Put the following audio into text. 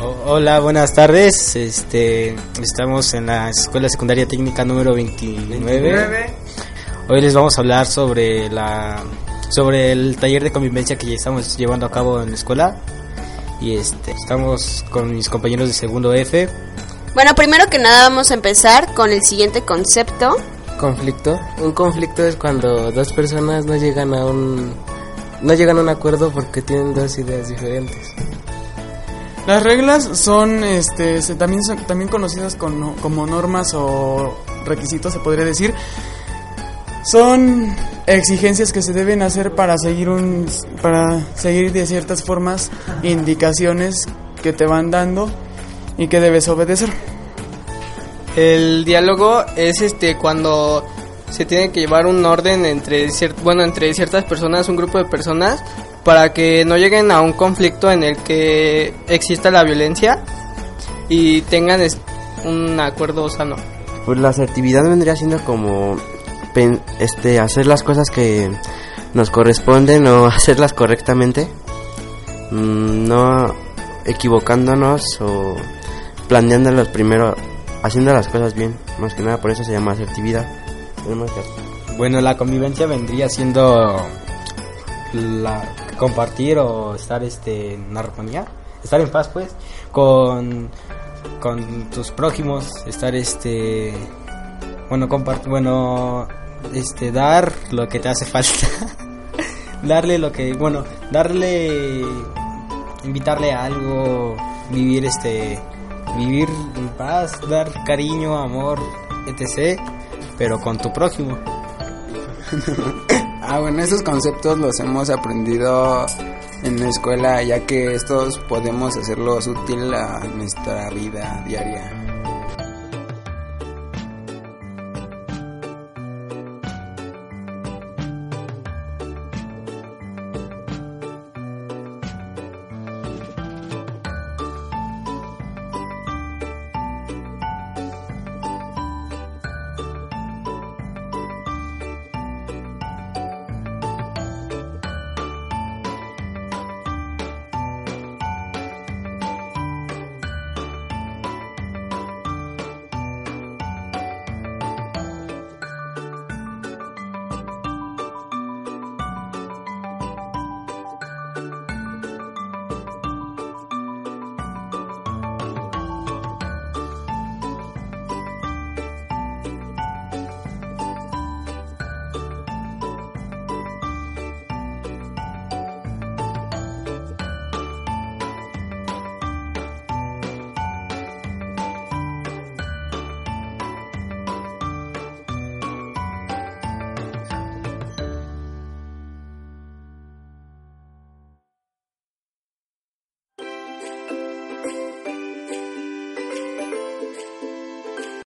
hola, buenas tardes. Este, estamos en la Escuela Secundaria Técnica número 29. Hoy les vamos a hablar sobre la sobre el taller de convivencia que ya estamos llevando a cabo en la escuela. Y este, estamos con mis compañeros de segundo F. Bueno, primero que nada vamos a empezar con el siguiente concepto. Conflicto. Un conflicto es cuando dos personas no llegan a un no llegan a un acuerdo porque tienen dos ideas diferentes. Las reglas son, este, también son también conocidas como normas o requisitos, se podría decir. Son exigencias que se deben hacer para seguir un, para seguir de ciertas formas indicaciones que te van dando y que debes obedecer. El diálogo es este cuando se tiene que llevar un orden entre bueno entre ciertas personas, un grupo de personas para que no lleguen a un conflicto en el que exista la violencia y tengan un acuerdo sano. Pues la asertividad vendría siendo como este hacer las cosas que nos corresponden o hacerlas correctamente, mm, no equivocándonos o planeándolas primero, haciendo las cosas bien, más que nada por eso se llama asertividad. Bueno, la convivencia vendría siendo la compartir o estar este en armonía, estar en paz pues con con tus prójimos, estar este bueno, compartir, bueno, este dar lo que te hace falta. darle lo que, bueno, darle invitarle a algo, vivir este vivir en paz, dar cariño, amor, etc pero con tu prójimo. ah, bueno, esos conceptos los hemos aprendido en la escuela, ya que estos podemos hacerlos útil a nuestra vida diaria.